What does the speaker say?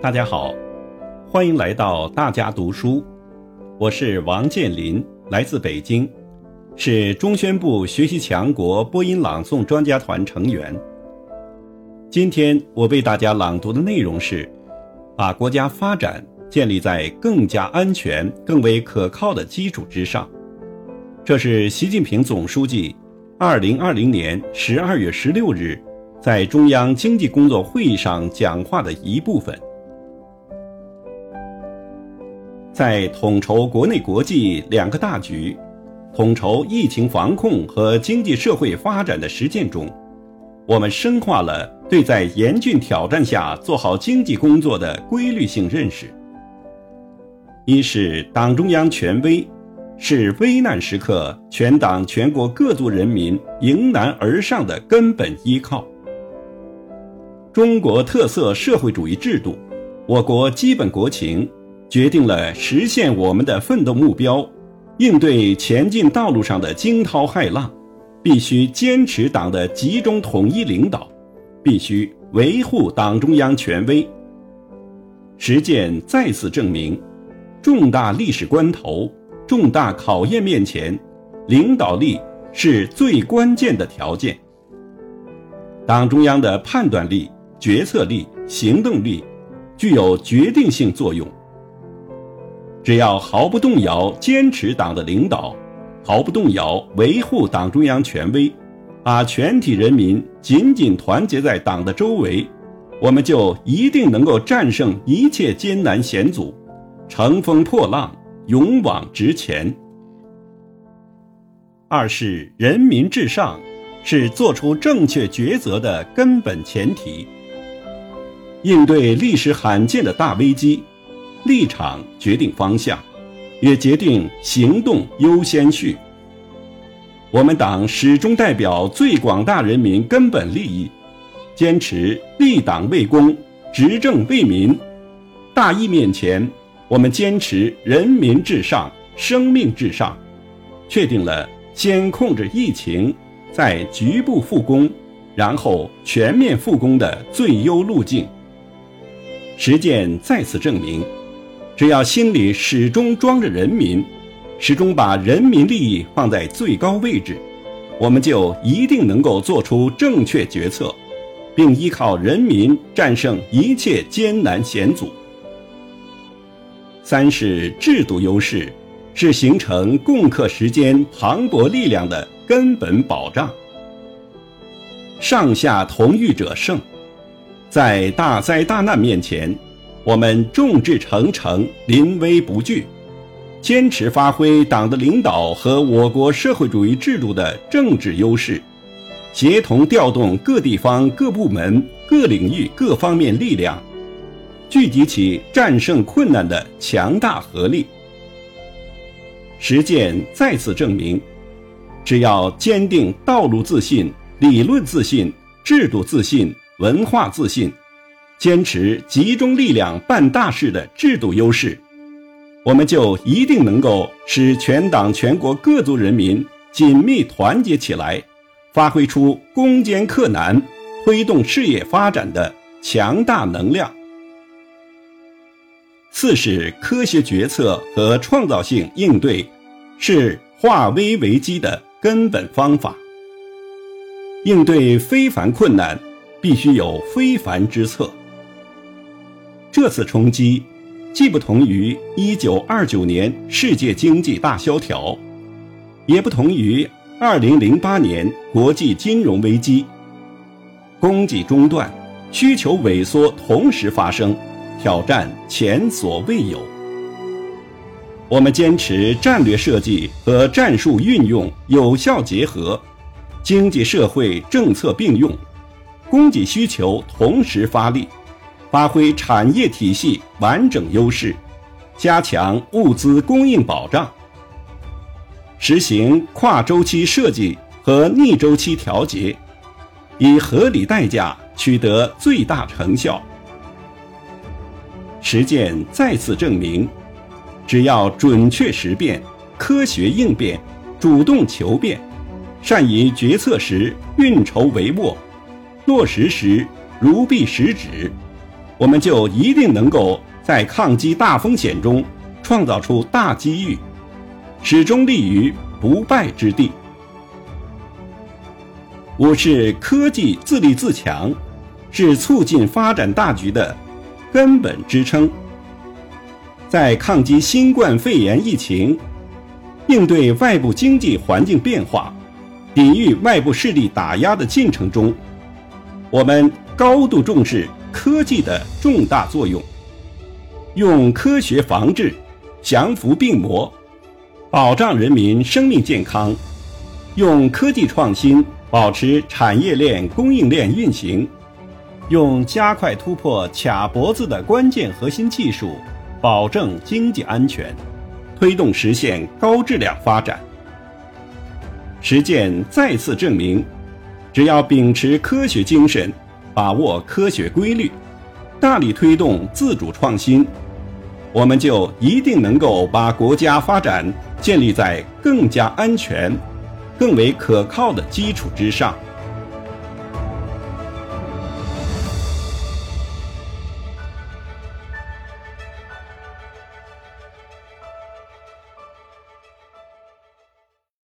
大家好，欢迎来到大家读书，我是王建林，来自北京，是中宣部学习强国播音朗诵专家团成员。今天我为大家朗读的内容是：把国家发展建立在更加安全、更为可靠的基础之上。这是习近平总书记二零二零年十二月十六日在中央经济工作会议上讲话的一部分。在统筹国内国际两个大局、统筹疫情防控和经济社会发展的实践中，我们深化了对在严峻挑战下做好经济工作的规律性认识。一是党中央权威，是危难时刻全党全国各族人民迎难而上的根本依靠。中国特色社会主义制度，我国基本国情。决定了实现我们的奋斗目标，应对前进道路上的惊涛骇浪，必须坚持党的集中统一领导，必须维护党中央权威。实践再次证明，重大历史关头、重大考验面前，领导力是最关键的条件。党中央的判断力、决策力、行动力，具有决定性作用。只要毫不动摇坚持党的领导，毫不动摇维护党中央权威，把全体人民紧紧团结在党的周围，我们就一定能够战胜一切艰难险阻，乘风破浪，勇往直前。二是人民至上，是做出正确抉择的根本前提。应对历史罕见的大危机。立场决定方向，也决定行动优先序。我们党始终代表最广大人民根本利益，坚持立党为公、执政为民。大义面前，我们坚持人民至上、生命至上，确定了先控制疫情，再局部复工，然后全面复工的最优路径。实践再次证明。只要心里始终装着人民，始终把人民利益放在最高位置，我们就一定能够做出正确决策，并依靠人民战胜一切艰难险阻。三是制度优势，是形成共克时间磅礴力量的根本保障。上下同欲者胜，在大灾大难面前。我们众志成城，临危不惧，坚持发挥党的领导和我国社会主义制度的政治优势，协同调动各地方各部门、各领域各方面力量，聚集起战胜困难的强大合力。实践再次证明，只要坚定道路自信、理论自信、制度自信、文化自信。坚持集中力量办大事的制度优势，我们就一定能够使全党全国各族人民紧密团结起来，发挥出攻坚克难、推动事业发展的强大能量。四是科学决策和创造性应对，是化危为机的根本方法。应对非凡困难，必须有非凡之策。这次冲击，既不同于1929年世界经济大萧条，也不同于2008年国际金融危机。供给中断、需求萎缩同时发生，挑战前所未有。我们坚持战略设计和战术运用有效结合，经济社会政策并用，供给需求同时发力。发挥产业体系完整优势，加强物资供应保障，实行跨周期设计和逆周期调节，以合理代价取得最大成效。实践再次证明，只要准确识变、科学应变、主动求变，善于决策时运筹帷幄，落实时如臂使指。我们就一定能够在抗击大风险中创造出大机遇，始终立于不败之地。五是科技自立自强，是促进发展大局的根本支撑。在抗击新冠肺炎疫情、应对外部经济环境变化、抵御外部势力打压的进程中，我们高度重视科技的重大作用，用科学防治、降服病魔，保障人民生命健康；用科技创新。保持产业链、供应链运行，用加快突破卡脖子的关键核心技术，保证经济安全，推动实现高质量发展。实践再次证明，只要秉持科学精神，把握科学规律，大力推动自主创新，我们就一定能够把国家发展建立在更加安全。更为可靠的基础之上。